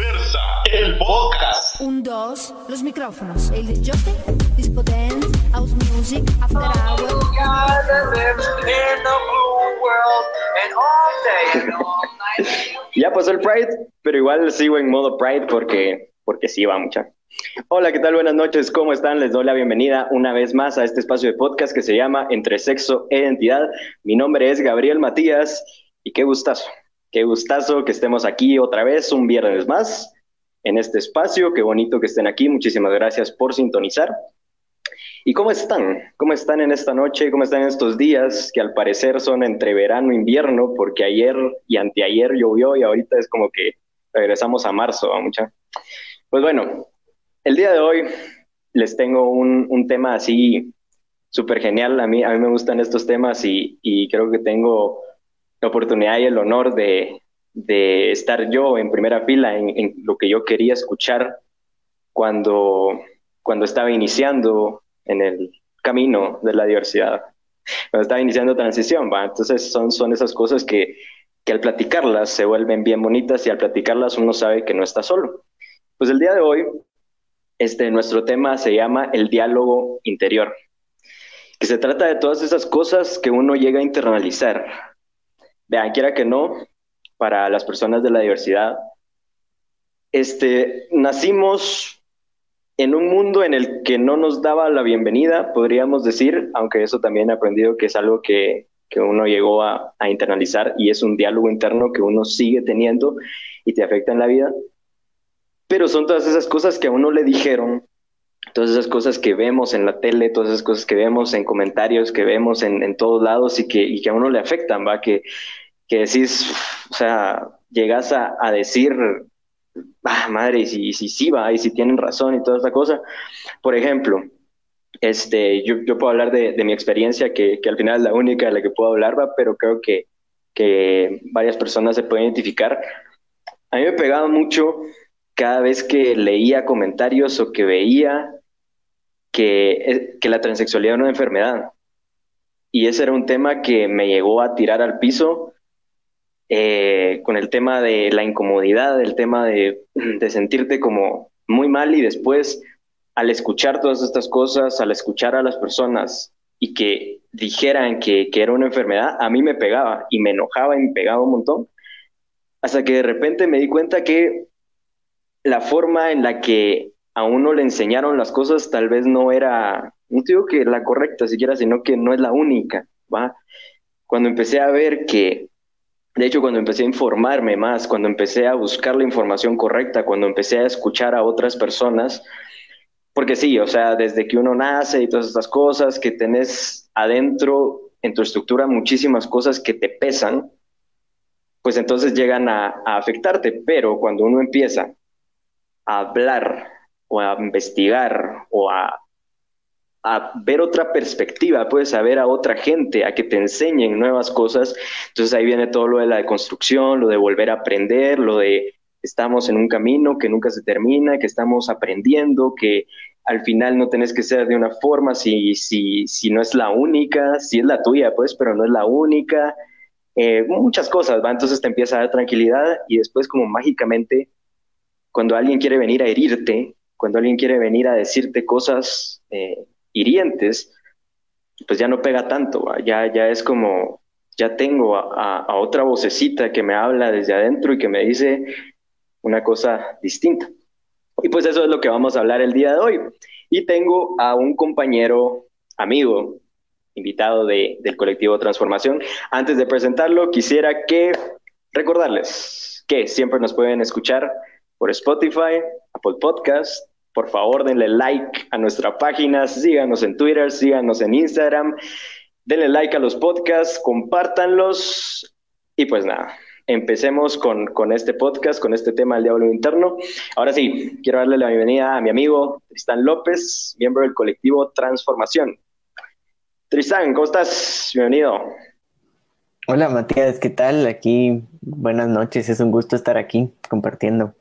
Diversa, el podcast. Un, dos, los micrófonos. El disjockey, disco dance, house music, after hour. Ya pasó el Pride, pero igual sigo en modo Pride porque, porque sí va mucha. Hola, ¿qué tal? Buenas noches, ¿cómo están? Les doy la bienvenida una vez más a este espacio de podcast que se llama Entre Sexo e Identidad. Mi nombre es Gabriel Matías y qué gustazo, qué gustazo que estemos aquí otra vez, un viernes más, en este espacio. Qué bonito que estén aquí. Muchísimas gracias por sintonizar. ¿Y cómo están? ¿Cómo están en esta noche? ¿Cómo están en estos días que al parecer son entre verano e invierno? Porque ayer y anteayer llovió y ahorita es como que regresamos a marzo, a mucha. Pues bueno, el día de hoy les tengo un, un tema así súper genial. A mí, a mí me gustan estos temas y, y creo que tengo la oportunidad y el honor de, de estar yo en primera fila en, en, lo que yo quería escuchar cuando, cuando estaba iniciando en el camino de la diversidad, cuando estaba iniciando transición, ¿va? Entonces son, son esas cosas que, que al platicarlas se vuelven bien bonitas y al platicarlas uno sabe que no está solo. Pues el día de hoy, este, nuestro tema se llama el diálogo interior, que se trata de todas esas cosas que uno llega a internalizar. Vean, quiera que no, para las personas de la diversidad, este, nacimos en un mundo en el que no nos daba la bienvenida, podríamos decir, aunque eso también he aprendido que es algo que, que uno llegó a, a, internalizar y es un diálogo interno que uno sigue teniendo y te afecta en la vida. Pero son todas esas cosas que a uno le dijeron, todas esas cosas que vemos en la tele, todas esas cosas que vemos en comentarios, que vemos en, en todos lados y que, que a uno le afectan, ¿va? Que, que decís, o sea, llegas a, a decir, ah, madre, y si, si sí va, y si tienen razón y toda esta cosa. Por ejemplo, este, yo, yo puedo hablar de, de mi experiencia, que, que, al final es la única de la que puedo hablar, ¿va? pero creo que, que varias personas se pueden identificar. A mí me pegaba mucho cada vez que leía comentarios o que veía que, que la transexualidad era una enfermedad. Y ese era un tema que me llegó a tirar al piso eh, con el tema de la incomodidad, el tema de, de, sentirte como muy mal y después al escuchar todas estas cosas, al escuchar a las personas y que dijeran que, que era una enfermedad, a mí me pegaba y me enojaba y me pegaba un montón, hasta que de repente me di cuenta que la forma en la que a uno le enseñaron las cosas tal vez no era, no digo que la correcta siquiera, sino que no es la única, ¿va? Cuando empecé a ver que de hecho, cuando empecé a informarme más, cuando empecé a buscar la información correcta, cuando empecé a escuchar a otras personas, porque sí, o sea, desde que uno nace y todas estas cosas, que tenés adentro en tu estructura muchísimas cosas que te pesan, pues entonces llegan a, a afectarte, pero cuando uno empieza a hablar o a investigar o a a ver otra perspectiva, puedes a ver a otra gente, a que te enseñen nuevas cosas. Entonces ahí viene todo lo de la deconstrucción, lo de volver a aprender, lo de estamos en un camino que nunca se termina, que estamos aprendiendo, que al final no tenés que ser de una forma si, si, si no es la única, si es la tuya, pues, pero no es la única. Eh, muchas cosas, ¿va? Entonces te empieza a dar tranquilidad y después como mágicamente, cuando alguien quiere venir a herirte, cuando alguien quiere venir a decirte cosas eh, hirientes, pues ya no pega tanto, ya, ya es como, ya tengo a, a, otra vocecita que me habla desde adentro y que me dice una cosa distinta. Y pues eso es lo que vamos a hablar el día de hoy. Y tengo a un compañero, amigo, invitado de, del colectivo Transformación. Antes de presentarlo, quisiera que recordarles que siempre nos pueden escuchar por Spotify, Apple Podcast, por favor denle like a nuestra página, síganos en Twitter, síganos en Instagram, denle like a los podcasts, compártanlos y pues nada, empecemos con, con este podcast, con este tema del diablo interno. Ahora sí, quiero darle la bienvenida a mi amigo Tristán López, miembro del colectivo Transformación. Tristán, ¿cómo estás? Bienvenido. Hola Matías, ¿qué tal? Aquí, buenas noches, es un gusto estar aquí compartiendo.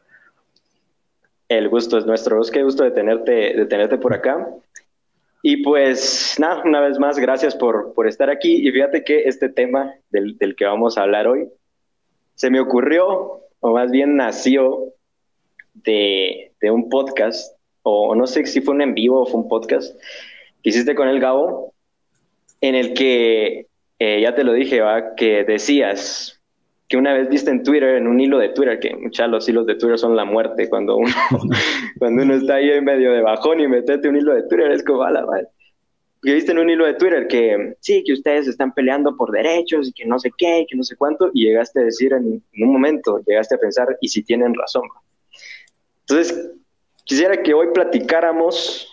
El gusto es nuestro. Es que gusto de tenerte, de tenerte por acá. Y pues nada, una vez más, gracias por, por estar aquí. Y fíjate que este tema del, del, que vamos a hablar hoy se me ocurrió, o más bien nació, de, de un podcast, o no sé si fue un en vivo o fue un podcast, que hiciste con el Gabo, en el que, eh, ya te lo dije, ¿va? que decías que una vez viste en Twitter, en un hilo de Twitter, que muchas los hilos de Twitter son la muerte, cuando uno, cuando uno está ahí en medio de bajón y metete un hilo de Twitter, es como, a la madre. Que viste en un hilo de Twitter que sí, que ustedes están peleando por derechos y que no sé qué, y que no sé cuánto, y llegaste a decir en, en un momento, llegaste a pensar, y si tienen razón. Entonces, quisiera que hoy platicáramos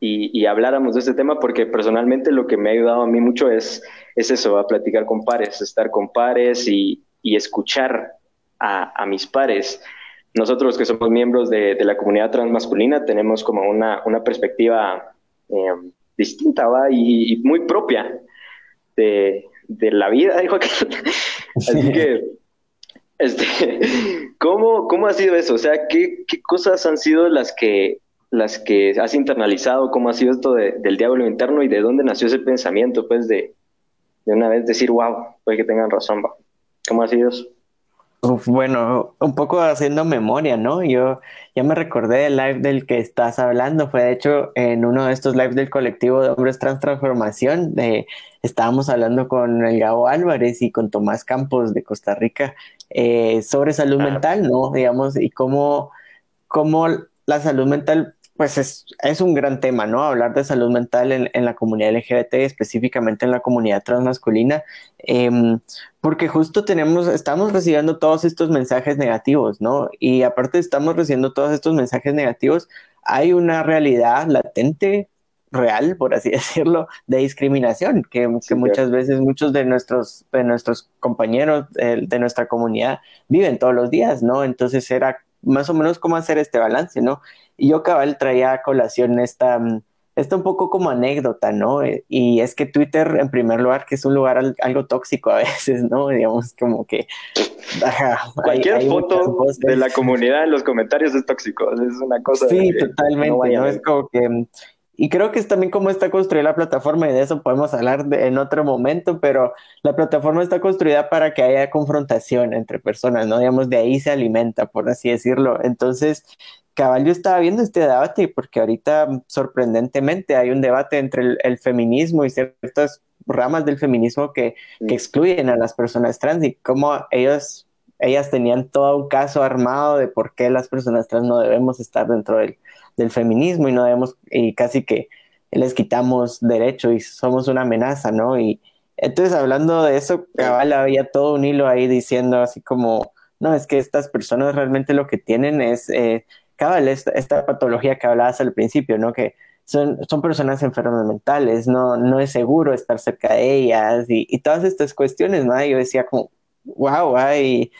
y, habláramos de este tema porque personalmente lo que me ha ayudado a mí mucho es, es eso, a platicar con pares, estar con pares y, y escuchar a, a, mis pares. Nosotros que somos miembros de, de la comunidad transmasculina tenemos como una, una perspectiva eh, distinta ¿va? Y, y, muy propia de, de la vida, dijo Así que, este, ¿cómo, ¿cómo ha sido eso? O sea, ¿qué, ¿qué cosas han sido las que las que has internalizado, cómo ha sido esto del diablo interno y de dónde nació ese pensamiento, pues de, de una vez decir, wow, puede que tengan razón, va. ¿Cómo ha sido bueno, un poco haciendo memoria, ¿no? Yo ya me recordé del live del que estás hablando, fue de hecho en uno de estos lives del colectivo de hombres trans transformación, de, estábamos hablando con el Gabo Álvarez y con Tomás Campos de Costa Rica eh, sobre salud mental, ¿no? Digamos, y cómo, cómo la salud mental pues es, es, un gran tema, ¿no? Hablar de salud mental en, en la comunidad LGBT, específicamente en la comunidad transmasculina, eh, porque justo tenemos, estamos recibiendo todos estos mensajes negativos, ¿no? Y aparte estamos recibiendo todos estos mensajes negativos, hay una realidad latente, real, por así decirlo, de discriminación, que, sí, muchas claro. veces muchos de nuestros, de nuestros compañeros de, de nuestra comunidad viven todos los días, ¿no? Entonces era más o menos cómo hacer este balance, ¿no? Y yo cabal traía a colación esta, mm, esta un poco como anécdota, ¿no? Eh, y es que Twitter, en primer lugar, que es un lugar algo tóxico a veces, ¿no? Digamos, como que... Ajá, Cualquier hay, hay foto de la comunidad en los comentarios es tóxico, es una cosa... Sí, totalmente, no, ¿no? Es como que... Mm, y creo que es también cómo está construida la plataforma y de eso podemos hablar de, en otro momento, pero la plataforma está construida para que haya confrontación entre personas, ¿no? Digamos, de ahí se alimenta, por así decirlo. Entonces, cabal, yo estaba viendo este debate porque ahorita, sorprendentemente, hay un debate entre el, el feminismo y ciertas ramas del feminismo que, que, excluyen a las personas trans y cómo ellos, ellas tenían todo un caso armado de por qué las personas trans no debemos estar dentro del del feminismo y no debemos, y casi que les quitamos derecho y somos una amenaza, ¿no? Y entonces hablando de eso, cabal había todo un hilo ahí diciendo así como, no, es que estas personas realmente lo que tienen es, eh, cabal, esta, esta, patología que hablabas al principio, ¿no? Que son, son personas enfermas mentales, no, no es seguro estar cerca de ellas y, y todas estas cuestiones, ¿no? Y yo decía como, wow, ay,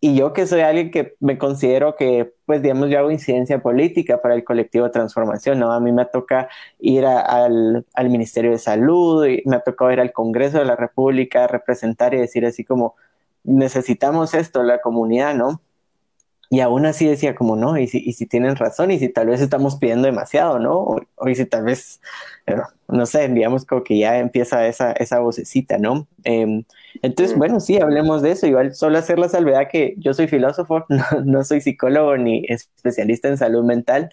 y yo que soy alguien que me considero que, pues digamos, yo hago incidencia política para el colectivo de transformación, ¿no? A mí me toca ir a, al, al, Ministerio de Salud, y me ha tocado ir al Congreso de la República, representar y decir así como, necesitamos esto, la comunidad, ¿no? Y aún así decía como, no, y si, y si tienen razón, y si tal vez estamos pidiendo demasiado, ¿no? O, o y si tal vez, no sé, digamos como que ya empieza esa, esa vocecita, ¿no? Eh, entonces, mm. bueno, sí, hablemos de eso. Igual solo hacer la salvedad que yo soy filósofo, no, no soy psicólogo ni especialista en salud mental,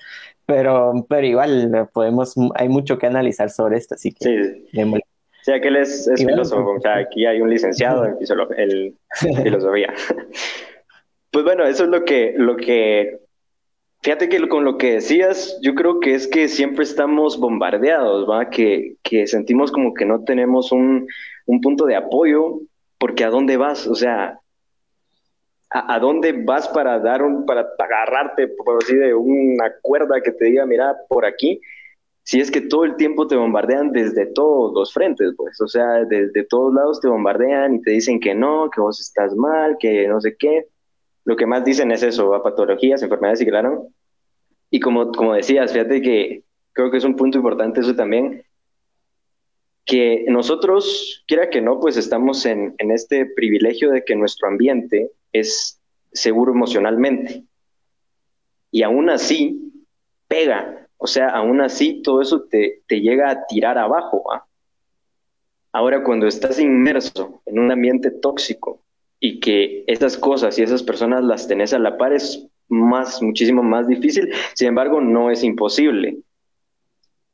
pero, pero igual podemos, hay mucho que analizar sobre esto, así que sí. démosle. Sí, aquel es, es filósofo, o sea, aquí hay un licenciado en, en filosofía. Pues bueno, eso es lo que, lo que, fíjate que con lo que decías, yo creo que es que siempre estamos bombardeados, ¿va? Que, que sentimos como que no tenemos un, un punto de apoyo, porque ¿a dónde vas? O sea, ¿a, dónde vas para dar un, para agarrarte, por así de una cuerda que te diga, mira, por aquí? Si es que todo el tiempo te bombardean desde todos los frentes, pues, o sea, desde todos lados te bombardean y te dicen que no, que vos estás mal, que no sé qué lo que más dicen es eso, a patologías, enfermedades y claro. Y como, como decías, fíjate que creo que es un punto importante eso también, que nosotros, quiera que no, pues estamos en, en este privilegio de que nuestro ambiente es seguro emocionalmente. Y aún así, pega. O sea, aún así todo eso te, te llega a tirar abajo. ¿ah? Ahora, cuando estás inmerso en un ambiente tóxico, y que esas cosas y esas personas las tenés a la par es más, muchísimo más difícil, sin embargo, no es imposible.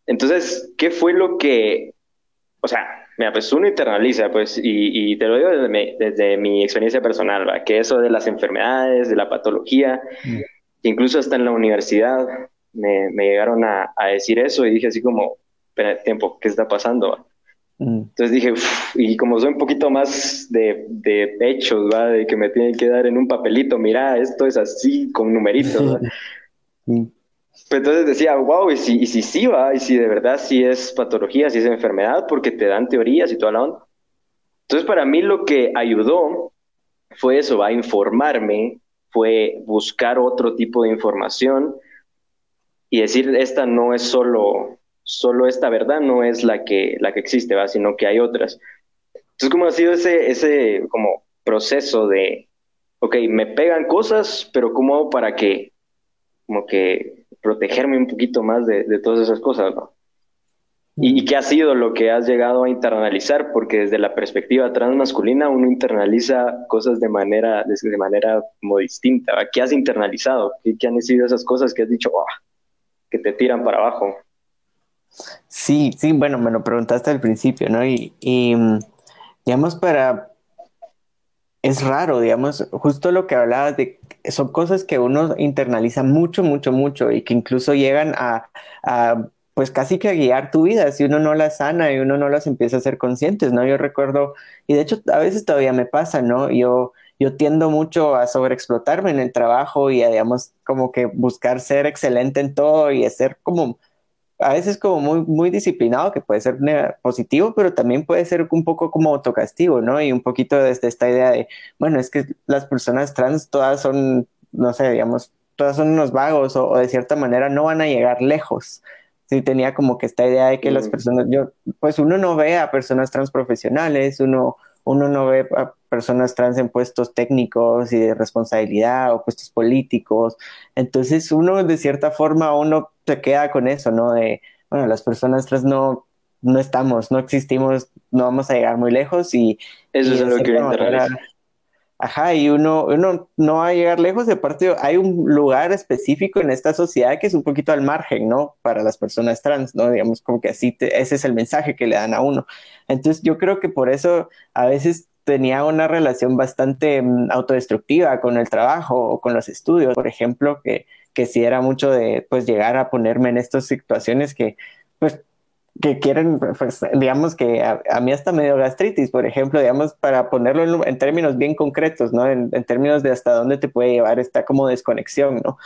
Entonces, ¿qué fue lo que, o sea, mira, pues uno internaliza, pues, y, te lo digo desde mi, experiencia personal, ¿va? que eso de las enfermedades, de la patología, mm. incluso hasta en la universidad me, llegaron a, decir eso y dije así como, espera, tiempo, ¿qué está pasando? Mm. Entonces dije, y como soy un poquito más de, de hechos, ¿va? de que me tienen que dar en un papelito, mira, esto es así, con numeritos. Mm. entonces decía, wow, y si, y si sí va, y si de verdad sí es patología, si es enfermedad, porque te dan teorías y toda la onda. Entonces para mí lo que ayudó fue eso, va a informarme, fue buscar otro tipo de información y decir, esta no es solo solo esta verdad no es la que, la que existe, ¿va? sino que hay otras. Entonces, ¿cómo ha sido ese, ese como proceso de, ok, me pegan cosas, pero ¿cómo hago para que, como que, protegerme un poquito más de, de todas esas cosas, ¿no? ¿Y, qué ha sido lo que has llegado a internalizar? Porque desde la perspectiva transmasculina uno internaliza cosas de manera, de, manera como distinta. ¿Qué has internalizado? ¿Qué, ¿Qué, han sido esas cosas que has dicho, oh, que te tiran para abajo? Sí, sí, bueno, me lo preguntaste al principio, ¿no? Y, mm, digamos, para... Es raro, digamos, justo lo que hablabas de... Son cosas que uno internaliza mucho, mucho, mucho y que incluso llegan a, pues casi que a guiar tu vida si uno no las sana y uno no las empieza a ser conscientes, ¿no? Yo recuerdo, y de hecho a veces todavía me pasa, ¿no? Yo, yo tiendo mucho a sobreexplotarme en el trabajo y a, digamos, como que buscar ser excelente en todo y hacer como a veces como muy, muy disciplinado, que puede ser positivo, pero también puede ser un poco como autocastigo, ¿no? Y un poquito desde esta idea de, bueno, es que las personas trans todas son, no sé, digamos, todas son unos vagos o, de cierta manera no van a llegar lejos. Sí, tenía como que esta idea de que las mm. personas, yo, pues uno no ve a personas trans profesionales, uno, uno no ve a personas trans en puestos técnicos y de responsabilidad o puestos políticos. Entonces uno de cierta forma uno se queda con eso, ¿no? De, bueno, las personas trans no, no estamos, no existimos, no vamos a llegar muy lejos y... Eso es lo que Ajá, y uno, uno no va a llegar lejos, de parte hay un lugar específico en esta sociedad que es un poquito al margen, ¿no? Para las personas trans, ¿no? Digamos, como que así, ese es el mensaje que le dan a uno. Entonces, yo creo que por eso a veces tenía una relación bastante mm, autodestructiva con el trabajo o con los estudios, por ejemplo, que, que sí era mucho de, pues, llegar a ponerme en estas situaciones que, pues, que quieren, pues, digamos que a, mí hasta me dio gastritis, por ejemplo, digamos, para ponerlo en, términos bien concretos, ¿no? En, términos de hasta dónde te puede llevar esta como desconexión, ¿no?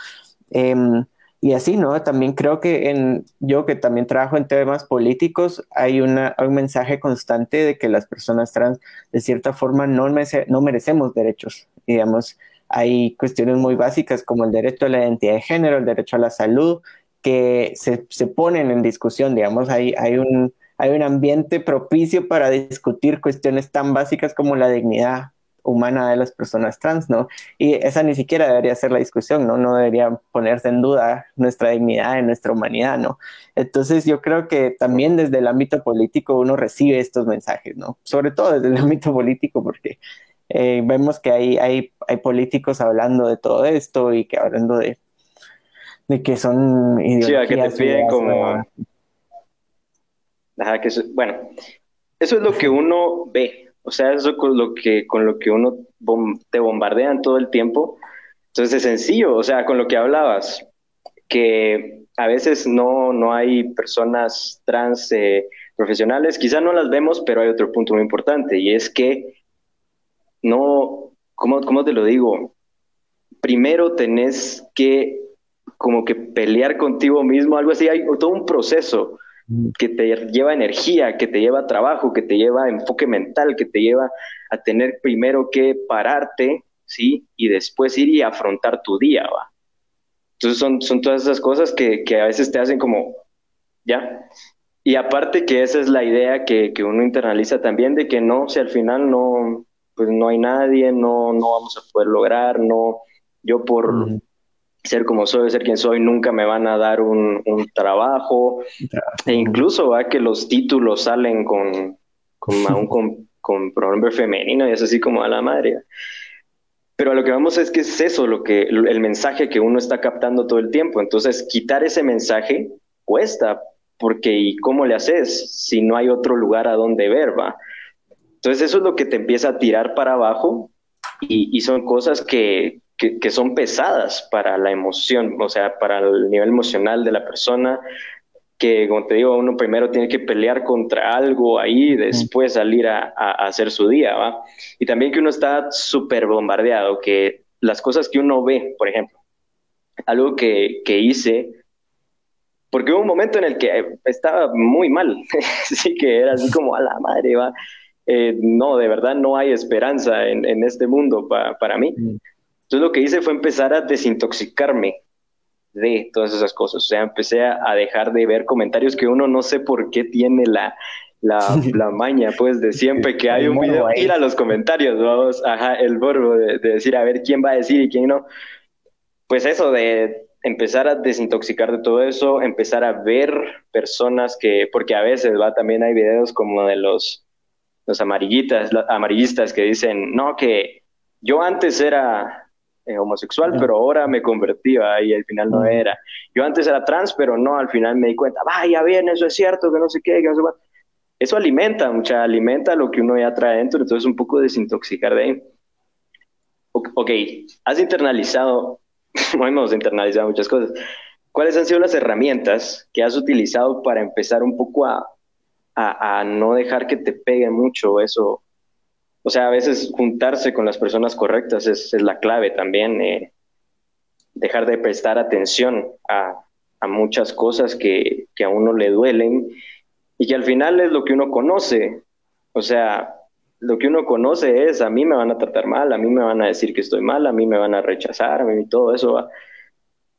Em, y así, ¿no? También creo que en, yo que también trabajo en temas políticos, hay, una, un mensaje constante de que las personas trans, de cierta forma, no, no merecemos derechos, digamos. Hay cuestiones muy básicas como el derecho a la identidad de género, el derecho a la salud, que se, se ponen en discusión, digamos, hay, hay, un, hay un ambiente propicio para discutir cuestiones tan básicas como la dignidad humana de las personas trans, ¿no? Y esa ni siquiera debería ser la discusión, ¿no? No debería ponerse en duda nuestra dignidad y nuestra humanidad, ¿no? Entonces yo creo que también desde el ámbito político uno recibe estos mensajes, ¿no? Sobre todo desde el ámbito político, porque eh, vemos que hay, hay, hay políticos hablando de todo esto y que hablando de de que son ideologías. Sí, que te piden como... que bueno, eso es lo que uno ve, o sea, eso con lo que, con lo que uno te bombardean todo el tiempo. Entonces es sencillo, o sea, con lo que hablabas, que a veces no, no hay personas trans eh, profesionales, quizá no las vemos, pero hay otro punto muy importante y es que no, ¿cómo, cómo te lo digo? Primero tenés que como que pelear contigo mismo, algo así, hay todo un proceso mm. que te lleva energía, que te lleva trabajo, que te lleva enfoque mental, que te lleva a tener primero que pararte, ¿sí? Y después ir y afrontar tu día, ¿va? Entonces son, son todas esas cosas que, que a veces te hacen como, ¿ya? Y aparte que esa es la idea que, que uno internaliza también de que no, si al final no, pues no hay nadie, no, no vamos a poder lograr, no, yo por, mm ser como soy, ser quien soy, nunca me van a dar un, trabajo. E incluso va que los títulos salen con, con, con, pronombre femenino y es así como a la madre. Pero a lo que vamos es que es eso, lo que, el mensaje que uno está captando todo el tiempo. Entonces, quitar ese mensaje cuesta, porque ¿y cómo le haces si no hay otro lugar a donde ver, va? Entonces, eso es lo que te empieza a tirar para abajo y, son cosas que, que, son pesadas para la emoción, o sea, para el nivel emocional de la persona, que, como te digo, uno primero tiene que pelear contra algo ahí, después salir a, hacer su día, ¿va? Y también que uno está súper bombardeado, que las cosas que uno ve, por ejemplo, algo que, que hice, porque hubo un momento en el que estaba muy mal, sí que era así como a la madre, va. Eh, no, de verdad no hay esperanza en, en este mundo para mí. Entonces lo que hice fue empezar a desintoxicarme de todas esas cosas. O sea, empecé a, dejar de ver comentarios que uno no sé por qué tiene la, la, la maña, pues, de siempre que hay un video, ir a los comentarios, vamos, ajá, el borbo de, decir a ver quién va a decir y quién no. Pues eso de empezar a desintoxicar de todo eso, empezar a ver personas que, porque a veces, va, también hay videos como de los, los amarillitas, amarillistas que dicen, no, que yo antes era eh, homosexual, pero ahora me convertía y al final no era. Yo antes era trans, pero no, al final me di cuenta, vaya bien, eso es cierto, que no sé qué, que no sé cuánto. Eso alimenta, mucha, alimenta lo que uno ya trae dentro, entonces un poco desintoxicar de ahí. Ok, has internalizado, hemos internalizado muchas cosas. ¿Cuáles han sido las herramientas que has utilizado para empezar un poco a, a, a no dejar que te pegue mucho eso, o sea, a veces juntarse con las personas correctas es, la clave también. Eh, dejar de prestar atención a, muchas cosas que, a uno le duelen y que al final es lo que uno conoce. O sea, lo que uno conoce es, a mí me van a tratar mal, a mí me van a decir que estoy mal, a mí me van a rechazar, a mí todo eso.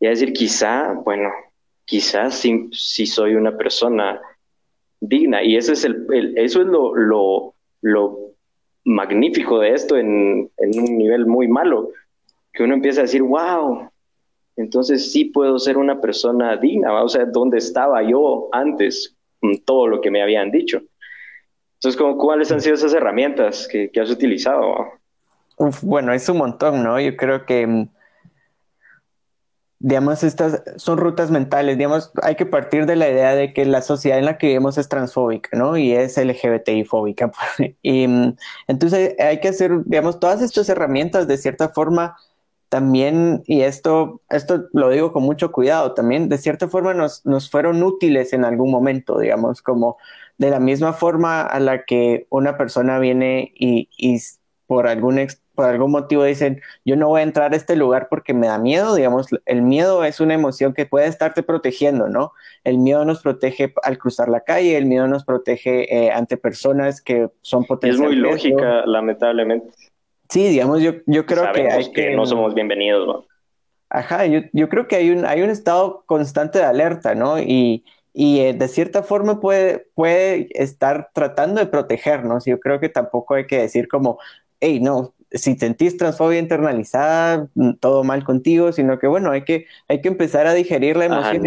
Y a decir, quizá, bueno, quizás sí, soy una persona digna. Y ese es el, eso es lo, lo, lo magnífico de esto en, un nivel muy malo, que uno empieza a decir, wow, entonces sí puedo ser una persona digna, o sea, ¿dónde estaba yo antes con todo lo que me habían dicho? Entonces, ¿cuáles han sido esas herramientas que, has utilizado? bueno, es un montón, ¿no? Yo creo que mm, digamos, estas son rutas mentales, digamos, hay que partir de la idea de que la sociedad en la que vivimos es transfóbica, ¿no? Y es LGBTI fóbica. y mm, entonces hay que hacer, digamos, todas estas herramientas de cierta forma también, y esto, esto lo digo con mucho cuidado, también de cierta forma nos, nos fueron útiles en algún momento, digamos, como de la misma forma a la que una persona viene y, y por algún por algún motivo dicen, yo no voy a entrar a este lugar porque me da miedo, digamos, el miedo es una emoción que puede estarte protegiendo, ¿no? El miedo nos protege al cruzar la calle, el miedo nos protege eh, ante personas que son potenciales. Es muy lógica, lamentablemente. Sí, digamos, yo, yo creo que, hay que, no somos bienvenidos, ¿no? Ajá, yo, yo creo que hay un, hay un estado constante de alerta, ¿no? Y, y eh, de cierta forma puede, puede estar tratando de protegernos. Yo creo que tampoco hay que decir como, hey, no, si sentís transfobia internalizada, mm, todo mal contigo, sino que bueno, hay que, hay que empezar a digerir la emoción.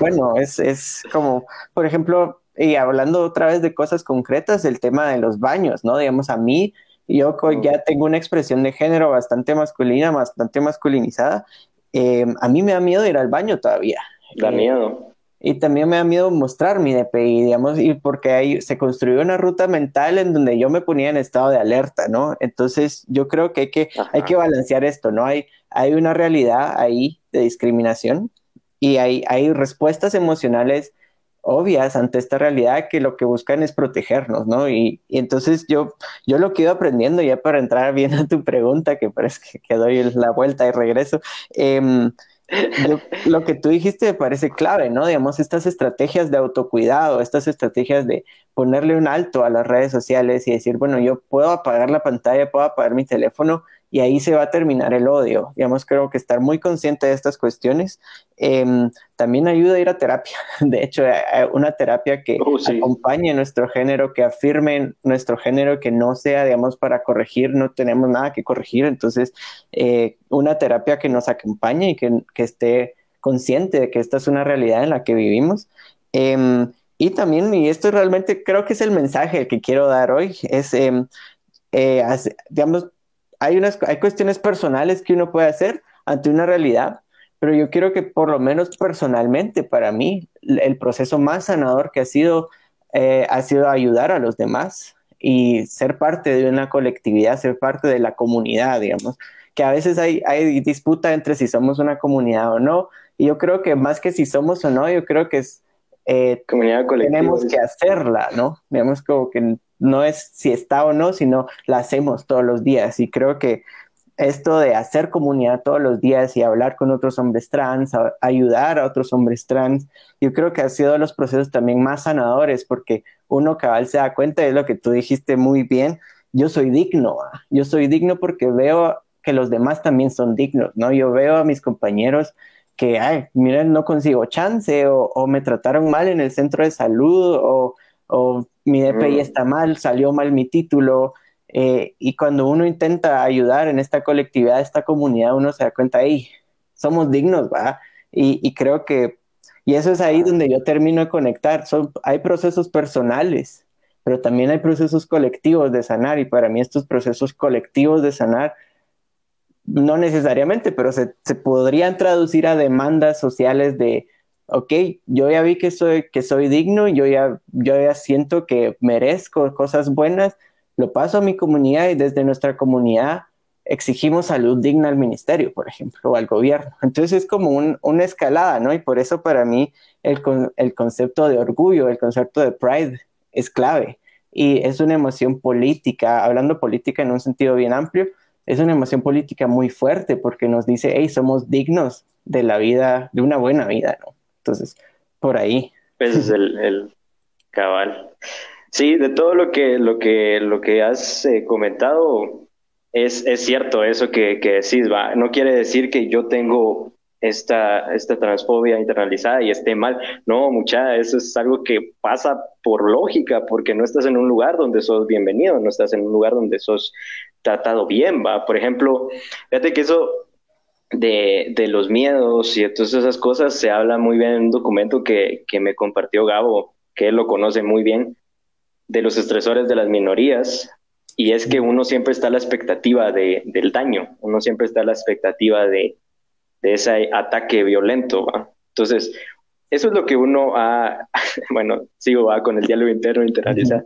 bueno, es, es como, por ejemplo, y hablando otra vez de cosas concretas, el tema de los baños, ¿no? Digamos, a mí, yo ya tengo una expresión de género bastante masculina, bastante masculinizada, eh, a mí me da miedo ir al baño todavía. Da miedo. Y también me da miedo mostrar mi DPI, digamos, y porque ahí se construyó una ruta mental en donde yo me ponía en estado de alerta, ¿no? Entonces, yo creo que hay que, hay que balancear esto, ¿no? Hay, hay una realidad ahí de discriminación y hay, hay respuestas emocionales obvias ante esta realidad que lo que buscan es protegernos, ¿no? Y, entonces yo, yo lo que iba aprendiendo ya para entrar bien a tu pregunta, que parece que, doy la vuelta y regreso, eh, lo que tú dijiste me parece clave, ¿no? Digamos, estas estrategias de autocuidado, estas estrategias de ponerle un alto a las redes sociales y decir, bueno, yo puedo apagar la pantalla, puedo apagar mi teléfono y ahí se va a terminar el odio. Digamos, creo que estar muy consciente de estas cuestiones em, también ayuda a ir a terapia. De hecho, una terapia que oh, acompañe nuestro género, que afirme nuestro género, que no sea, digamos, para corregir, no tenemos nada que corregir. Entonces, eh, una terapia que nos acompañe y que, esté consciente de que esta es una realidad en la que vivimos. Em, y también, y esto realmente creo que es el mensaje que quiero dar hoy, es, em, eh, digamos, hay, unas, hay cuestiones personales que uno puede hacer ante una realidad, pero yo quiero que por lo menos personalmente, para mí, el proceso más sanador que ha sido, eh, ha sido ayudar a los demás y ser parte de una colectividad, ser parte de la comunidad, digamos, que a veces hay, hay disputa entre si somos una comunidad o no, y yo creo que más que si somos o no, yo creo que es... Eh, comunidad colectiva. Tenemos que hacerla, ¿no? Digamos como que no es si está o no, sino la hacemos todos los días, y creo que esto de hacer comunidad todos los días y hablar con otros hombres trans, ayudar a otros hombres trans, yo creo que ha sido de los procesos también más sanadores porque uno cabal se da cuenta de lo que tú dijiste muy bien, yo soy digno, yo soy digno porque veo que los demás también son dignos, ¿no? Yo veo a mis compañeros que, ay, miren, no consigo chance o, me trataron mal en el centro de salud o, o mi DPI mm. está mal, salió mal mi título, eh, y cuando uno intenta ayudar en esta colectividad, esta comunidad, uno se da cuenta, ahí somos dignos, ¿va? Y, creo que, y eso es ahí donde yo termino de conectar. Son, hay procesos personales, pero también hay procesos colectivos de sanar, y para mí estos procesos colectivos de sanar, no necesariamente, pero se, se podrían traducir a demandas sociales de, ok, yo ya vi que soy, que soy digno, yo ya, yo ya siento que merezco cosas buenas, lo paso a mi comunidad y desde nuestra comunidad exigimos salud digna al ministerio, por ejemplo, o al gobierno. Entonces es como una escalada, ¿no? Y por eso para mí el, el concepto de orgullo, el concepto de pride es clave. Y es una emoción política, hablando política en un sentido bien amplio, es una emoción política muy fuerte porque nos dice, hey, somos dignos de la vida, de una buena vida, ¿no? Entonces, por ahí. Ese es el, el cabal. Sí, de todo lo que, lo que, lo que has eh, comentado, es, es, cierto eso que, que, decís, va. No quiere decir que yo tengo esta, esta transfobia internalizada y esté mal. No, mucha, eso es algo que pasa por lógica, porque no estás en un lugar donde sos bienvenido, no estás en un lugar donde sos tratado bien, va. Por ejemplo, fíjate que eso de, de los miedos y de todas esas cosas se habla muy bien en un documento que, que me compartió Gabo, que él lo conoce muy bien, de los estresores de las minorías y es que uno siempre está a la expectativa de, del daño, uno siempre está a la expectativa de, de ese ataque violento. Entonces, eso es lo que uno ha, bueno, sigo ¿va? con el diálogo interno internaliza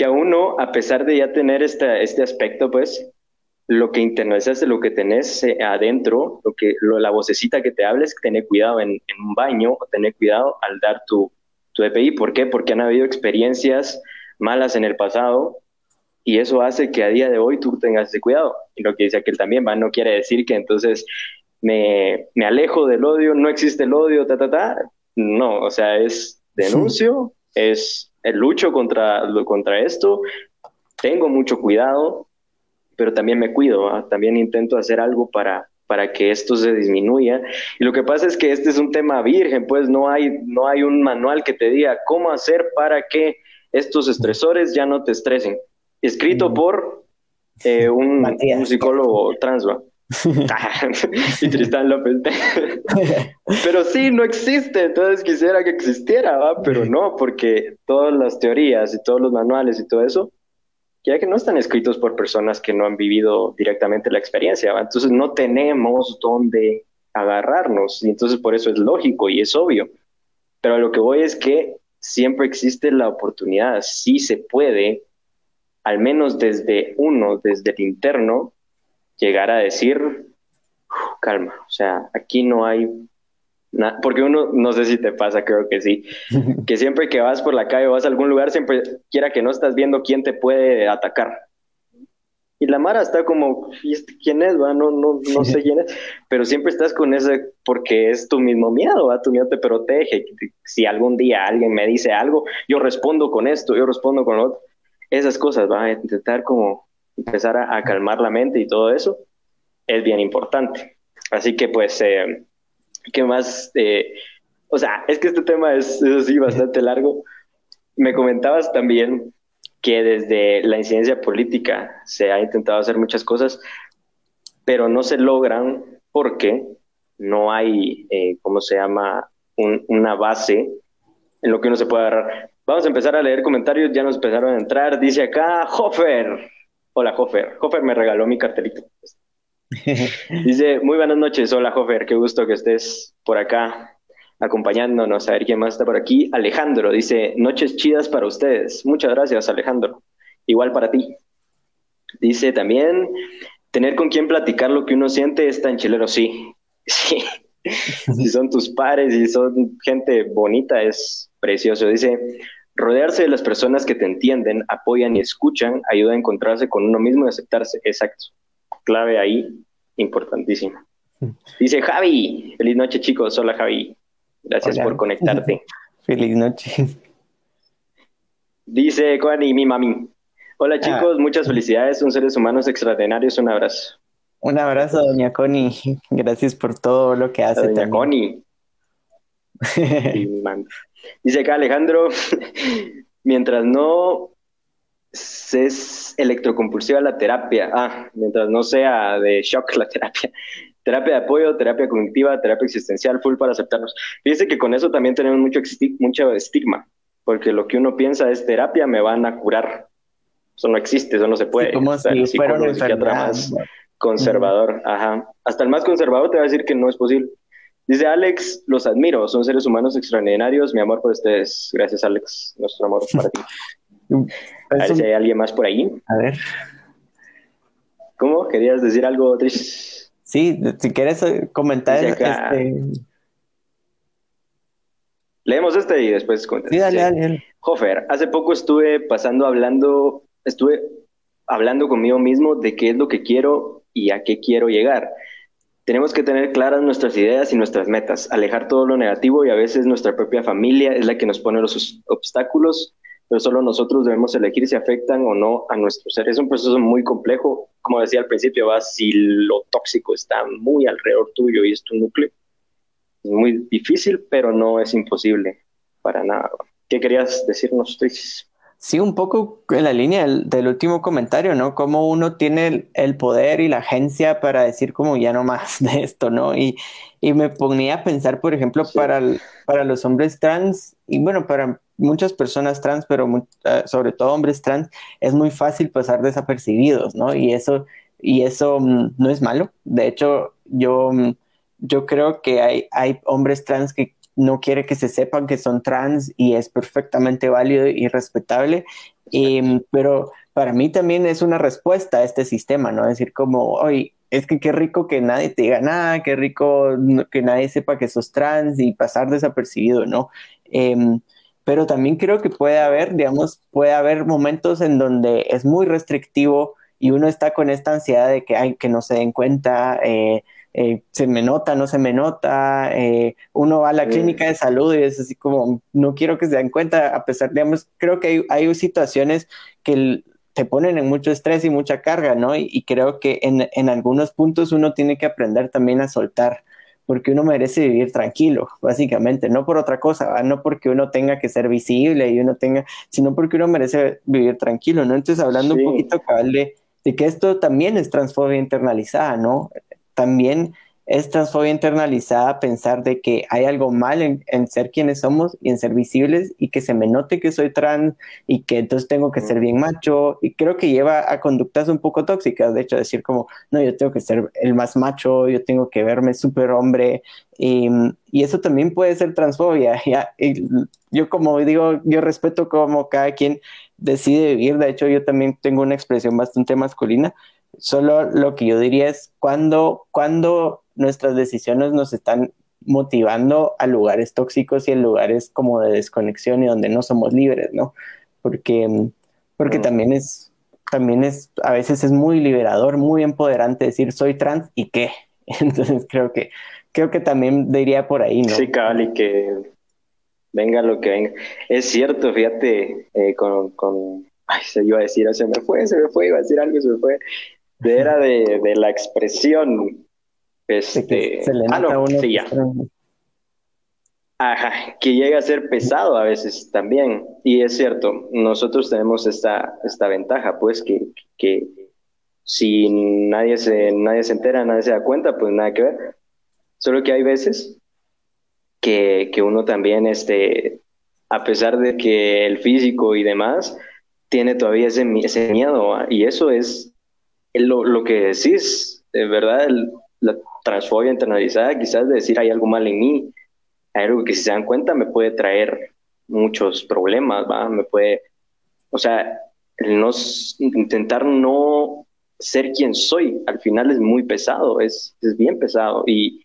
que a uno, a pesar de ya tener este, este aspecto, pues, lo que internalizas de lo que tenés eh, adentro, lo que, lo, la vocecita que te hables, tener cuidado en, en un baño, tener cuidado al dar tu, tu EPI. ¿Por qué? Porque han habido experiencias malas en el pasado y eso hace que a día de hoy tú tengas ese cuidado. Y lo que dice aquel también, ¿va? no quiere decir que entonces me, me, alejo del odio, no existe el odio, ta, ta, ta. No, o sea, es denuncio, es el lucho contra, contra esto, tengo mucho cuidado, pero también me cuido, también intento hacer algo para, para que esto se disminuya. Y lo que pasa es que este es un tema virgen, pues no hay, no hay un manual que te diga cómo hacer para que estos estresores ya no te estresen. Escrito mm. por eh, un, psicólogo trans, y Tristán López. pero sí, no existe, entonces quisiera que existiera, ¿va? pero no, porque todas las teorías y todos los manuales y todo eso ya que no están escritos por personas que no han vivido directamente la experiencia, entonces no tenemos dónde agarrarnos, y entonces por eso es lógico y es obvio. Pero lo que voy es que siempre existe la oportunidad, sí se puede, al menos desde uno, desde el interno, llegar a decir, calma, o sea, aquí no hay porque uno, no sé si te pasa, creo que sí, que siempre que vas por la calle o vas a algún lugar, siempre quiera que no estás viendo quién te puede atacar. Y la Mara está como, este quién es? No, no, no sé quién es, pero siempre estás con ese, porque es tu mismo miedo, ¿va? tu miedo te protege. Si algún día alguien me dice algo, yo respondo con esto, yo respondo con lo otro. Esas cosas, va a intentar como empezar a, calmar la mente y todo eso es bien importante. Así que pues... Eh, ¿Qué más? Eh, o sea, es que este tema es, así bastante largo. Me comentabas también que desde la incidencia política se ha intentado hacer muchas cosas, pero no se logran porque no hay, eh, ¿cómo se llama?, una base en lo que uno se puede agarrar. Vamos a empezar a leer comentarios, ya nos empezaron a entrar. Dice acá, Hofer, Hola, Hofer. Hofer me regaló mi cartelito. Dice, muy buenas noches. Hola, Hofer. Qué gusto que estés por acá acompañándonos. A ver quién más está por aquí. Alejandro dice, noches chidas para ustedes. Muchas gracias, Alejandro. Igual para ti. Dice también, tener con quien platicar lo que uno siente es tan chilero. Sí, sí. si son tus pares y son gente bonita, es precioso. Dice, rodearse de las personas que te entienden, apoyan y escuchan ayuda a encontrarse con uno mismo y aceptarse. Exacto. Clave ahí, importantísima. Dice Javi, feliz noche chicos, hola Javi, gracias por conectarte. Feliz noche. Dice y mi mami, hola ah. chicos, muchas felicidades, son seres humanos extraordinarios, un abrazo. Un abrazo, doña Connie. Gracias por todo lo que hace. Doña Connie. Dice acá Alejandro, mientras no es electrocompulsiva la terapia, ah, mientras no sea de shock la terapia, terapia de apoyo, terapia cognitiva, terapia existencial, full para aceptarnos. Fíjese que con eso también tenemos mucho, mucho estigma, porque lo que uno piensa es terapia, me van a curar. Eso no existe, eso no se puede. como si fuera más conservador, ajá. Hasta el más conservador te va a decir que no es posible. Dice Alex, los admiro, son seres humanos extraordinarios, mi amor por ustedes. Gracias, Alex, nuestro amor para ti. A ver si hay alguien más por ahí. A ver. ¿Cómo? ¿Querías decir algo, Trish? Sí, si quieres eh, comentar. Este... Leemos este y después comentamos. Sí, dale, dale. Hofer, hace poco estuve pasando hablando, estuve hablando conmigo mismo de qué es lo que quiero y a qué quiero llegar. Tenemos que tener claras nuestras ideas y nuestras metas, alejar todo lo negativo y a veces nuestra propia familia es la que nos pone los obstáculos pero solo nosotros debemos elegir si afectan o no a nuestro ser. Es un proceso muy complejo, como decía al principio, ¿va? si lo tóxico está muy alrededor tuyo y es tu núcleo, es muy difícil, pero no es imposible para nada. ¿Qué querías decirnos, Trish? Sí, un poco en la línea del, último comentario, ¿no? Cómo uno tiene el, poder y la agencia para decir como ya no más de esto, ¿no? Y, y me ponía a pensar, por ejemplo, para, para los hombres trans y bueno, para muchas personas trans, pero eh, sobre todo hombres trans, es muy fácil pasar desapercibidos, ¿no? Y eso, y eso mm, no es malo. De hecho, yo, mm, yo creo que hay, hay hombres trans que no quieren que se sepan que son trans y es perfectamente válido y respetable. Mm, pero para mí también es una respuesta a este sistema, ¿no? Decir como, oye, es que qué rico que nadie te diga nada, qué rico que nadie sepa que sos trans y pasar desapercibido, ¿no? Em, pero también creo que puede haber, digamos, puede haber momentos en donde es muy restrictivo y uno está con esta ansiedad de que, hay que no se den cuenta, eh, eh, se me nota, no se me nota, eh, uno va a la clínica de salud y es así como, no quiero que se den cuenta, a pesar, digamos, creo que hay, hay situaciones que te ponen en mucho estrés y mucha carga, ¿no? Y, y creo que en, en, algunos puntos uno tiene que aprender también a soltar porque uno merece vivir tranquilo, básicamente, no por otra cosa, no porque uno tenga que ser visible y uno tenga, sino porque uno merece vivir tranquilo, ¿no? Entonces, hablando un poquito, cabal, de, de que esto también es transfobia internalizada, ¿no? También es transfobia internalizada pensar de que hay algo mal en, ser quienes somos y en ser visibles y que se me note que soy trans y que entonces tengo que ser bien macho y creo que lleva a conductas un poco tóxicas, de hecho decir como, no, yo tengo que ser el más macho, yo tengo que verme súper hombre y, eso también puede ser transfobia. Yo como digo, yo respeto como cada quien decide vivir, de hecho yo también tengo una expresión bastante masculina, solo lo que yo diría es cuando, cuando nuestras decisiones nos están motivando a lugares tóxicos y en lugares como de desconexión y donde no somos libres, ¿no? Porque, porque mm. también es, también es, a veces es muy liberador, muy empoderante decir soy trans y qué. Entonces creo que, creo que también diría por ahí, ¿no? Sí, cabal, que venga lo que venga. Es cierto, fíjate, eh, con, con, ay, se iba a decir, se me fue, se me fue, iba a decir algo, se me fue. Era de, de la expresión este, se le ah, sí, ya. Ajá, que llega a ser pesado a veces también. Y es cierto, nosotros tenemos esta, esta ventaja, pues, que, que si nadie se, nadie se entera, nadie se da cuenta, pues nada que ver. Solo que hay veces que, que uno también, este, a pesar de que el físico y demás, tiene todavía ese, ese miedo y eso es lo, lo, que decís, de verdad, la transfobia internalizada, quizás de decir hay algo mal en mí, hay algo que si se dan cuenta me puede traer muchos problemas, ¿va? Me puede, o sea, no, intentar no ser quien soy, al final es muy pesado, es, es bien pesado y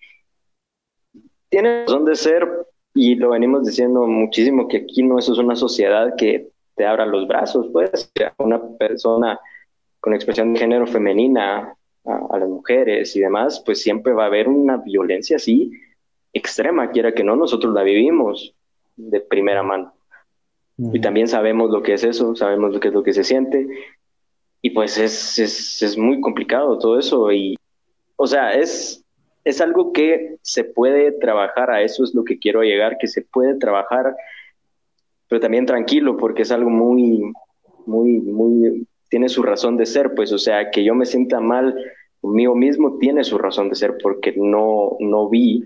tiene razón de ser y lo venimos diciendo muchísimo que aquí no es una sociedad que te abra los brazos, pues, una persona con expresión de género femenina a, las mujeres y demás, pues siempre va a haber una violencia así extrema, quiera que no, nosotros la vivimos de primera mano. Y también sabemos lo que es eso, sabemos lo que es lo que se siente. Y pues es, es, es muy complicado todo eso. Y, o sea, es, es algo que se puede trabajar, a eso es lo que quiero llegar, que se puede trabajar, pero también tranquilo, porque es algo muy, muy, muy, tiene su razón de ser, pues, o sea, que yo me sienta mal conmigo mismo tiene su razón de ser, porque no, no vi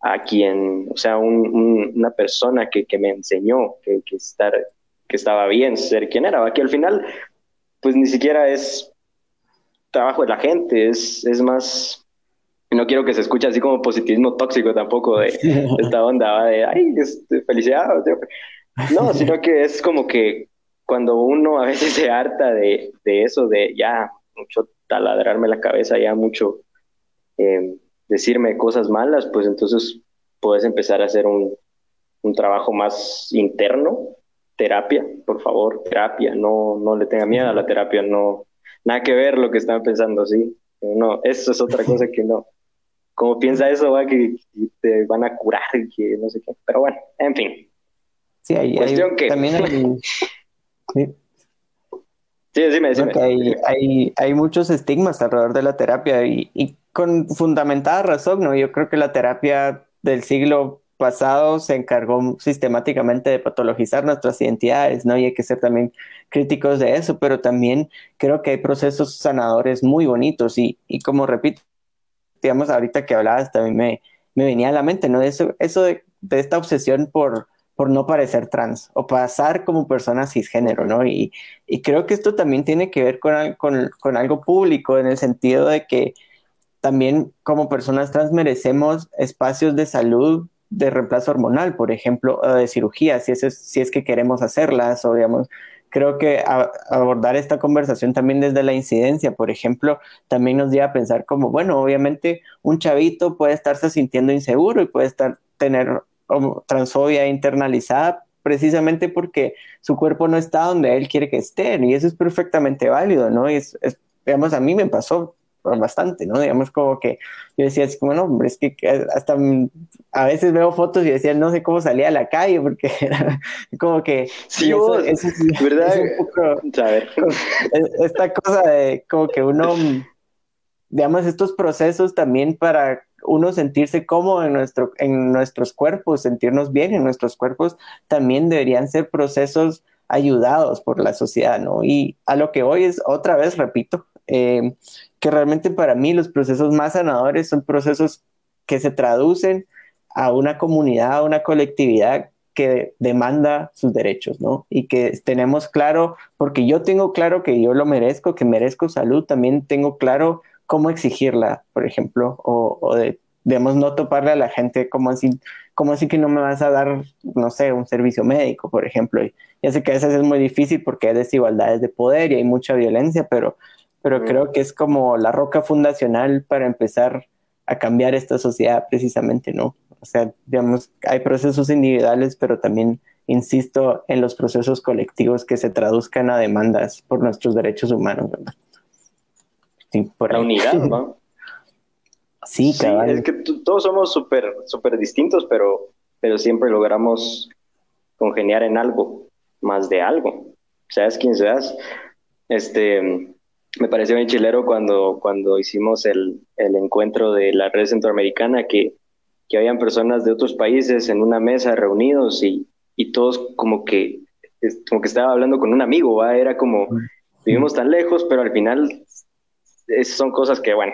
a quien, o sea, una persona que, que, me enseñó que, que, estar, que estaba bien ser quien era, que al final, pues ni siquiera es trabajo de la gente, es, es más, no quiero que se escuche así como positivismo tóxico tampoco de, esta onda, de, ay, este, felicidad, no, sino que es como que cuando uno a veces se harta de, de eso, de ya mucho taladrarme la cabeza, ya mucho... Eh, decirme cosas malas, pues entonces puedes empezar a hacer un, un trabajo más interno, terapia, por favor, terapia, no, no le tenga miedo a la terapia, no, nada que ver lo que están pensando, sí, no, eso es otra cosa que no, como piensa eso, va, que, te van a curar, que no sé qué, pero bueno, en fin. Sí, hay, Cuestión que... también hay... sí. Sí, dime, Hay, hay, hay, muchos estigmas alrededor de la terapia y, y con fundamentada razón, ¿no? Yo creo que la terapia del siglo pasado se encargó sistemáticamente de patologizar nuestras identidades, ¿no? Y hay que ser también críticos de eso, pero también creo que hay procesos sanadores muy bonitos y, y como repito, digamos, ahorita que hablabas también me, me venía a la mente, ¿no? Eso, eso de, de esta obsesión por, por no parecer trans o pasar como persona cisgénero, ¿no? Y, y creo que esto también tiene que ver con, con, algo público en el sentido de que también como personas trans merecemos espacios de salud de reemplazo hormonal, por ejemplo, o de cirugía, si es, si es que queremos hacerlas, o digamos, creo que abordar esta conversación también desde la incidencia, por ejemplo, también nos lleva a pensar como, bueno, obviamente un chavito puede estarse sintiendo inseguro y puede estar, tener transfobia internalizada precisamente porque su cuerpo no está donde él quiere que esté, y eso es perfectamente válido, ¿no? Y es, digamos, a mí me pasó bastante, ¿no? Digamos como que yo decía así como, no, es que hasta a veces veo fotos y decía, no sé cómo salía a la calle, porque era como que... Sí, eso, es, ¿verdad? esta cosa de como que uno, digamos, estos procesos también para uno sentirse cómodo en, nuestro, en nuestros cuerpos, sentirnos bien en nuestros cuerpos, también deberían ser procesos ayudados por la sociedad, ¿no? Y a lo que hoy es, otra vez, repito, eh, que realmente para mí los procesos más sanadores son procesos que se traducen a una comunidad, a una colectividad que demanda sus derechos, ¿no? Y que tenemos claro, porque yo tengo claro que yo lo merezco, que merezco salud, también tengo claro cómo exigirla, por ejemplo, o, o de, digamos, no toparle a la gente como así, como así que no me vas a dar, no sé, un servicio médico, por ejemplo. Y ya sé que a veces es muy difícil porque hay desigualdades de poder y hay mucha violencia, pero pero creo que es como la roca fundacional para empezar a cambiar esta sociedad precisamente, ¿no? O sea, digamos, hay procesos individuales, pero también insisto en los procesos colectivos que se traduzcan a demandas por nuestros derechos humanos, ¿verdad? Sí, por la unidad, ¿no? sí, claro. es que todos somos súper súper distintos, pero, pero siempre logramos congeniar en algo, más de algo. Seas quien seas, este, me pareció bien chilero cuando, cuando hicimos el, el encuentro de la red centroamericana, que, que habían personas de otros países en una mesa reunidos y, y todos como que, como que estaba hablando con un amigo, ¿va? era como, vivimos tan lejos, pero al final son cosas que, bueno,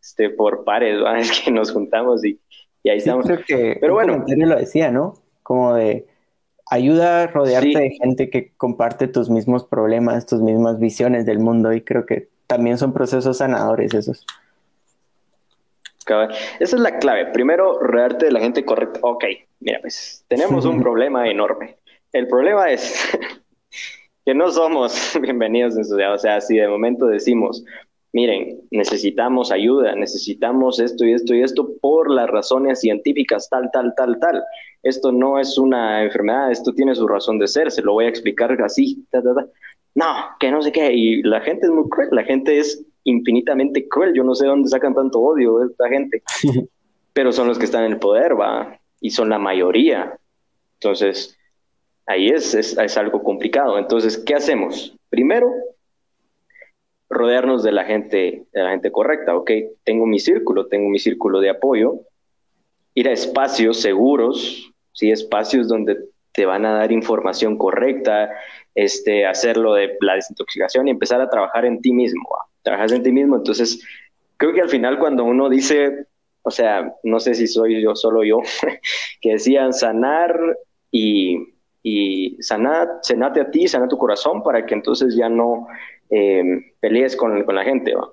este, por pares, ¿va? es que nos juntamos y, y ahí estamos. pero bueno. lo decía, ¿no? Como de ayuda a rodearte de gente que comparte tus mismos problemas, tus mismas visiones del mundo y creo que también son procesos sanadores esos. Esa es la clave. Primero, rodearte de la gente correcta. Ok, mira, pues tenemos un problema enorme. El problema es que no somos bienvenidos en sociedad. O sea, si de momento decimos, miren, necesitamos ayuda, necesitamos esto y esto y esto por las razones científicas, tal, tal, tal, tal. Esto no es una enfermedad, esto tiene su razón de ser, se lo voy a explicar así, No, que no sé qué. Y la gente es muy cruel, la gente es infinitamente cruel. Yo no sé dónde sacan tanto odio esta gente, pero son los que están en el poder, va, y son la mayoría. Entonces, ahí es, es, es algo complicado. Entonces, ¿qué hacemos? Primero, rodearnos de la gente, de la gente correcta, ¿ok? Tengo mi círculo, tengo mi círculo de apoyo, ir a espacios seguros, ¿sí? Espacios donde te van a dar información correcta, este, hacerlo de la desintoxicación y empezar a trabajar en ti mismo, trabajar en ti mismo. Entonces, creo que al final cuando uno dice, o sea, no sé si soy yo, solo yo, que decían sanar y, y sanar, sanate a ti, sana tu corazón para que entonces ya no eh, pelees con, con, la gente, ¿va?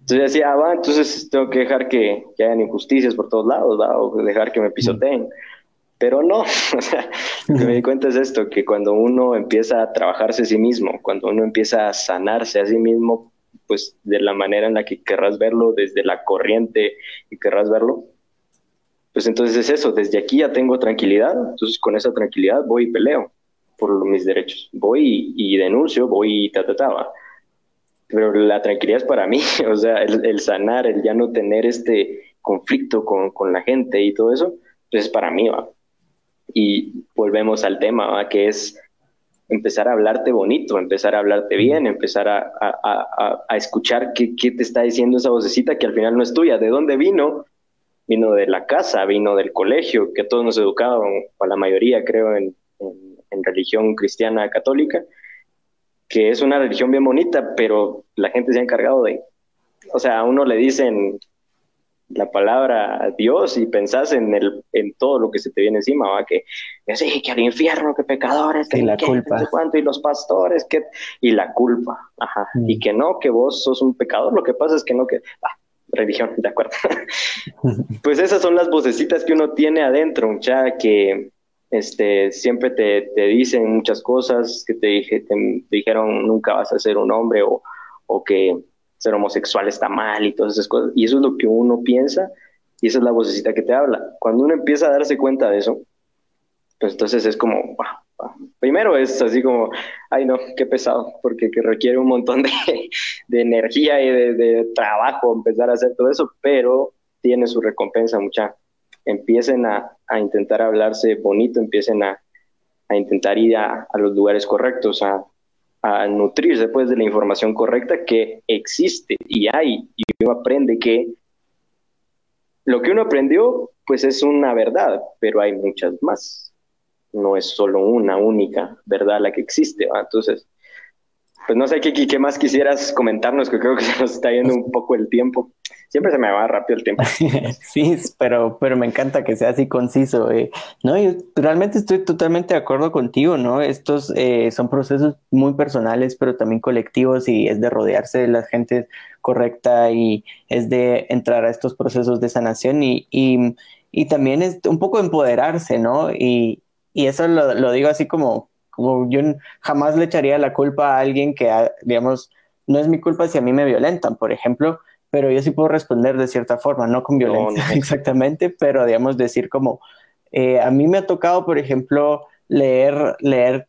Entonces decía, ah, va, entonces tengo que dejar que, que, hayan injusticias por todos lados, ¿va? O dejar que me pisoteen. Pero no, o sea, lo que me di cuenta es esto, que cuando uno empieza a trabajarse a sí mismo, cuando uno empieza a sanarse a sí mismo, pues de la manera en la que querrás verlo, desde la corriente y querrás verlo, pues entonces es eso, desde aquí ya tengo tranquilidad, entonces con esa tranquilidad voy y peleo por mis derechos, voy y, denuncio, voy y ta, ta, ta, ¿va? Pero la tranquilidad es para mí, o sea, el, sanar, el ya no tener este conflicto con, con, la gente y todo eso, pues es para mí, ¿va? Y volvemos al tema, ¿va? Que es empezar a hablarte bonito, empezar a hablarte bien, empezar a, a, a, escuchar qué, qué, te está diciendo esa vocecita que al final no es tuya, de dónde vino, vino de la casa, vino del colegio, que todos nos educaban, o la mayoría creo, en, en, en religión cristiana católica, que es una religión bien bonita, pero la gente se ha encargado de, o sea, a uno le dicen la palabra Dios y pensás en, el, en todo lo que se te viene encima, ¿va? Que, sí, que al infierno, que pecadores, que, la culpa. y los pastores, que, y la culpa, ajá, mm. y que no, que vos sos un pecador, lo que pasa es que no, que, ah, religión, de acuerdo. pues esas son las vocecitas que uno tiene adentro, ya que este, siempre te, te, dicen muchas cosas que te, dije, te, dijeron nunca vas a ser un hombre o, o, que ser homosexual está mal y todas esas cosas. Y eso es lo que uno piensa y esa es la vocecita que te habla. Cuando uno empieza a darse cuenta de eso, pues entonces es como, primero es así como, ay no, qué pesado, porque que requiere un montón de, de energía y de, de trabajo empezar a hacer todo eso, pero tiene su recompensa mucha empiecen a, intentar hablarse bonito, empiecen a, intentar ir a, los lugares correctos, a, nutrirse pues de la información correcta que existe y hay, y uno aprende que lo que uno aprendió pues es una verdad, pero hay muchas más. No es solo una única verdad la que existe. Entonces, pues no sé qué, qué más quisieras comentarnos, que creo que se nos está yendo un poco el tiempo siempre se me va rápido el tiempo. sí, pero, pero me encanta que sea así conciso. Eh. No, yo realmente estoy totalmente de acuerdo contigo, ¿no? Estos eh, son procesos muy personales, pero también colectivos y es de rodearse de la gente correcta y es de entrar a estos procesos de sanación y, y, y también es un poco empoderarse, ¿no? Y, y eso lo, lo digo así como, como yo jamás le echaría la culpa a alguien que, digamos, no es mi culpa si a mí me violentan, por ejemplo, pero yo sí puedo responder de cierta forma, no con violencia exactamente, pero digamos decir como, eh, a mí me ha tocado, por ejemplo, leer, leer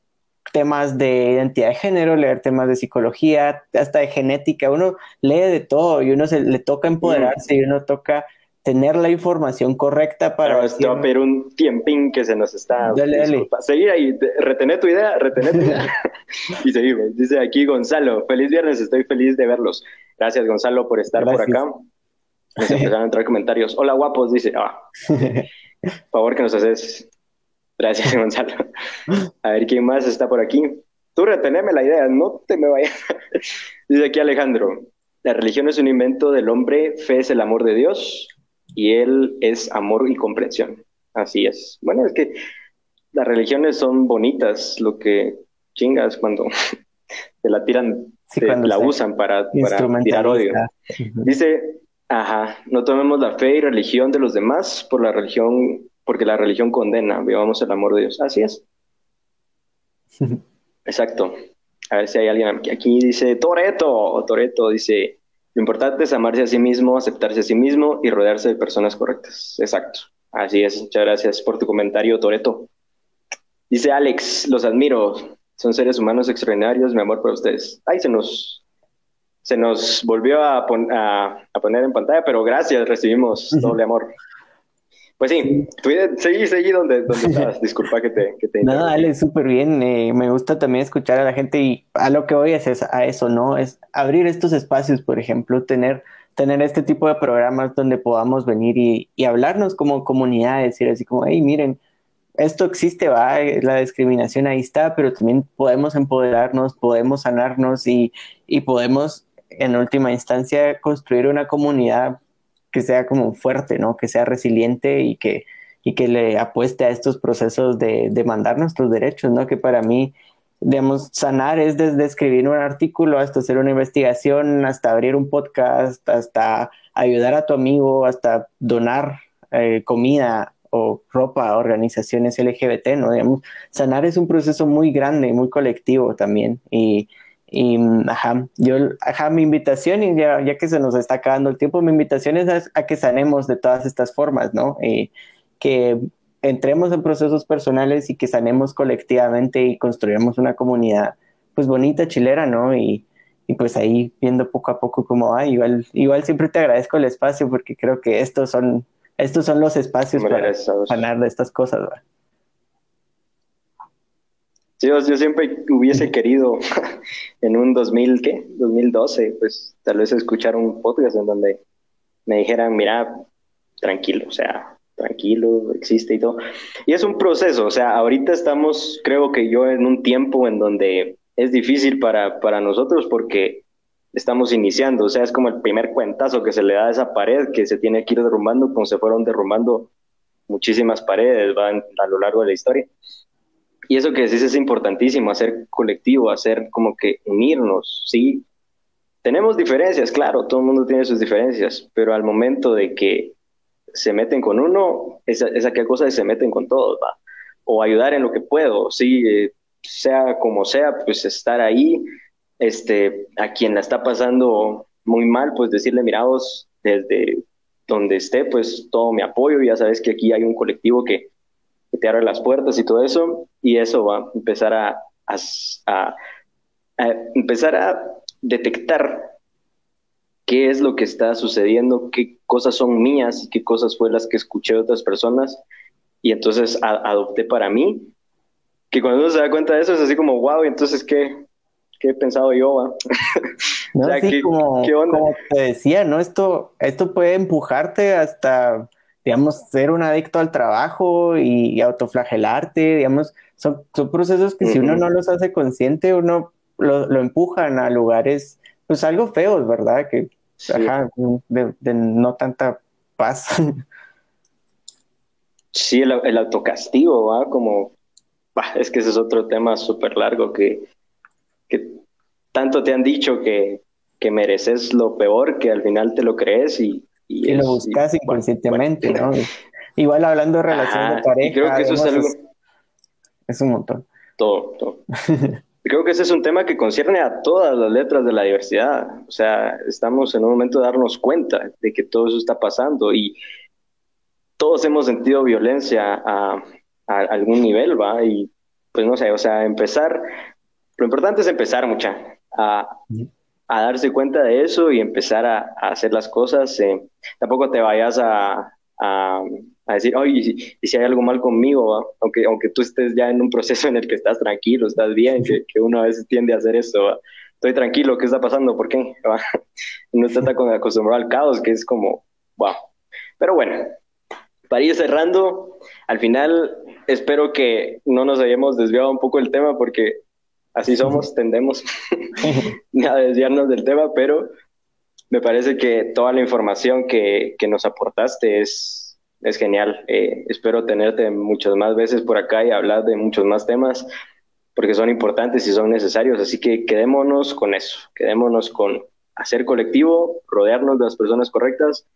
temas de identidad de género, leer temas de psicología, hasta de genética, uno lee de todo y uno se le toca empoderarse y uno toca tener la información correcta para... esto va a pedir un tiempín que se nos está... Dale, dale. Seguir ahí, retener tu idea, retener tu idea. y seguimos. Dice aquí Gonzalo, feliz viernes, estoy feliz de verlos. Gracias Gonzalo por estar por acá. empezaron a entrar comentarios. Hola guapos, dice. Ah. Por favor que nos haces. Gracias Gonzalo. A ver quién más está por aquí. Tú reteneme la idea, no te me vayas. dice aquí Alejandro. La religión es un invento del hombre, fe es el amor de Dios y Él es amor y comprensión. Así es. Bueno, es que las religiones son bonitas, lo que chingas cuando se la tiran, la usan para, para tirar odio. Dice, ajá, no tomemos la fe y religión de los demás por la religión, porque la religión condena, vivamos el amor de Dios. Así es. Exacto. A ver si hay alguien aquí. Aquí dice Toreto. Toreto dice: Lo importante es amarse a sí mismo, aceptarse a sí mismo y rodearse de personas correctas. Exacto. Así es. Muchas gracias por tu comentario, Toreto. Dice Alex: Los admiro. Son seres humanos extraordinarios. Mi amor por ustedes. Ay, se nos, se nos volvió a, a poner en pantalla, pero gracias. Recibimos doble amor. Pues sí, seguí, seguí donde, donde estabas. Disculpa que te. Que te no, dale, súper bien. Eh, me gusta también escuchar a la gente y a lo que voy es, es a eso, ¿no? Es abrir estos espacios, por ejemplo, tener, tener este tipo de programas donde podamos venir y, y hablarnos como comunidad, decir así como, hey, miren, esto existe, va, la discriminación ahí está, pero también podemos empoderarnos, podemos sanarnos y, y podemos, en última instancia, construir una comunidad que sea como fuerte, ¿no? Que sea resiliente y que, y que le apueste a estos procesos de demandar nuestros derechos, ¿no? Que para mí, digamos, sanar es desde escribir un artículo hasta hacer una investigación, hasta abrir un podcast, hasta ayudar a tu amigo, hasta donar eh, comida o ropa a organizaciones LGBT, ¿no? Digamos, sanar es un proceso muy grande, muy colectivo también y y ajá, yo, ajá, mi invitación, y ya, ya que se nos está acabando el tiempo, mi invitación es a, que sanemos de todas estas formas, ¿no? Y que entremos en procesos personales y que sanemos colectivamente y construyamos una comunidad, pues bonita, chilera, ¿no? Y, y pues ahí viendo poco a poco cómo va, igual, igual siempre te agradezco el espacio porque creo que estos son, estos son los espacios para sanar de estas cosas, ¿verdad? Yo, siempre hubiese querido en un 2000, ¿qué? 2012, pues tal vez escuchar un podcast en donde me dijeran, mira, tranquilo, o sea, tranquilo, existe y todo. Y es un proceso, o sea, ahorita estamos, creo que yo, en un tiempo en donde es difícil para, para nosotros porque estamos iniciando, o sea, es como el primer cuentazo que se le da a esa pared que se tiene que ir derrumbando, como se fueron derrumbando muchísimas paredes van a lo largo de la historia. Y eso que decís es importantísimo, hacer colectivo, hacer como que unirnos, ¿sí? Tenemos diferencias, claro, todo el mundo tiene sus diferencias, pero al momento de que se meten con uno, esa, esa qué cosa se meten con todos, ¿va? O ayudar en lo que puedo, sí, eh, sea como sea, pues estar ahí, este, a quien la está pasando muy mal, pues decirle, miraos, desde donde esté, pues todo mi apoyo, ya sabes que aquí hay un colectivo que, te abre las puertas y todo eso, y eso va a empezar a, a, empezar a detectar qué es lo que está sucediendo, qué cosas son mías y qué cosas fue las que escuché de otras personas, y entonces adopté para mí, que cuando uno se da cuenta de eso es así como, wow, y entonces qué, qué he pensado yo, ¿va? No, como, te decía, ¿no? Esto, esto puede empujarte hasta digamos, ser un adicto al trabajo y, autoflagelarte, digamos, son, son procesos que si uno no los hace consciente, uno lo, lo empujan a lugares, pues algo feos, ¿verdad? Que, ajá, de, no tanta paz. Sí, el, el autocastigo, ¿va? Como, es que ese es otro tema súper largo que, que tanto te han dicho que, que mereces lo peor, que al final te lo crees y y, lo buscas inconscientemente, ¿no? Igual hablando de relaciones de pareja. Creo que eso es algo. Es, un montón. Todo, todo. creo que ese es un tema que concierne a todas las letras de la diversidad. O sea, estamos en un momento de darnos cuenta de que todo eso está pasando y todos hemos sentido violencia a, a algún nivel, ¿va? Y pues no sé, o sea, empezar, lo importante es empezar, mucha, a, a darse cuenta de eso y empezar a, hacer las cosas. Eh, tampoco te vayas a, a, decir, oye, y si, hay algo mal conmigo, aunque, aunque tú estés ya en un proceso en el que estás tranquilo, estás bien, que, que uno a veces tiende a hacer eso. Estoy tranquilo, ¿qué está pasando? ¿Por qué? Uno está tan acostumbrado al caos que es como, wow. Pero bueno, para ir cerrando, al final espero que no nos hayamos desviado un poco el tema porque así somos, tendemos a desviarnos del tema, pero me parece que toda la información que, que nos aportaste es, es genial. Eh, espero tenerte muchas más veces por acá y hablar de muchos más temas porque son importantes y son necesarios. Así que quedémonos con eso, quedémonos con hacer colectivo, rodearnos de las personas correctas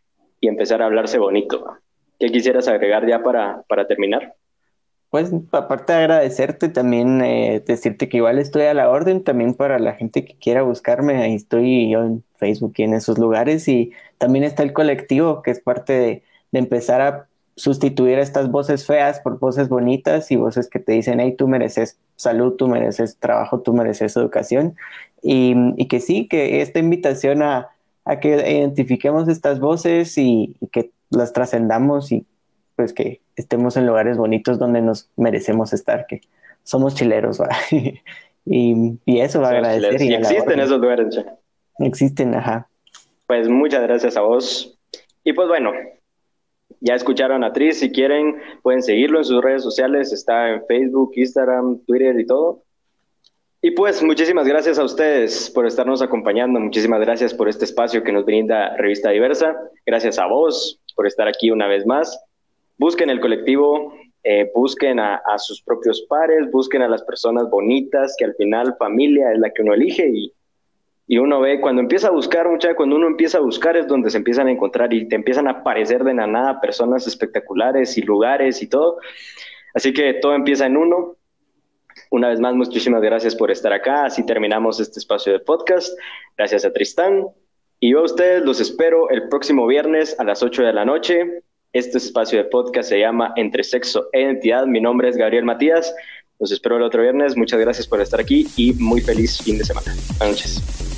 y empezar a hablarse bonito. ¿Qué quisieras agregar ya para, para terminar? Pues aparte de agradecerte, también eh, decirte que igual estoy a la orden, también para la gente que quiera buscarme, ahí estoy yo en Facebook y en esos lugares, y también está el colectivo, que es parte de, de empezar a sustituir estas voces feas por voces bonitas y voces que te dicen, hey, tú mereces salud, tú mereces trabajo, tú mereces educación. Y, y que sí, que esta invitación a, a que identifiquemos estas voces y, que las trascendamos y pues que estemos en lugares bonitos donde nos merecemos estar, que somos chileros, ¿va? y, y, eso va a agradecer. Y, existen esos lugares. Existen, ajá. Pues muchas gracias a vos. Y pues bueno, ya escucharon a Tris, si quieren pueden seguirlo en sus redes sociales, está en Facebook, Instagram, Twitter y todo. Y pues muchísimas gracias a ustedes por estarnos acompañando, muchísimas gracias por este espacio que nos brinda Revista Diversa, gracias a vos por estar aquí una vez más. Busquen el colectivo, eh, busquen a, a, sus propios pares, busquen a las personas bonitas, que al final familia es la que uno elige y, y uno ve, cuando empieza a buscar, mucha, cuando uno empieza a buscar es donde se empiezan a encontrar y te empiezan a aparecer de la nada personas espectaculares y lugares y todo. Así que todo empieza en uno una vez más, muchísimas gracias por estar acá. Así terminamos este espacio de podcast. Gracias a Tristán. Y yo a ustedes los espero el próximo viernes a las 8 de la noche. Este espacio de podcast se llama Entre Sexo e Identidad. Mi nombre es Gabriel Matías. Los espero el otro viernes. Muchas gracias por estar aquí y muy feliz fin de semana. Buenas noches.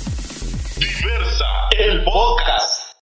Diversa, el podcast.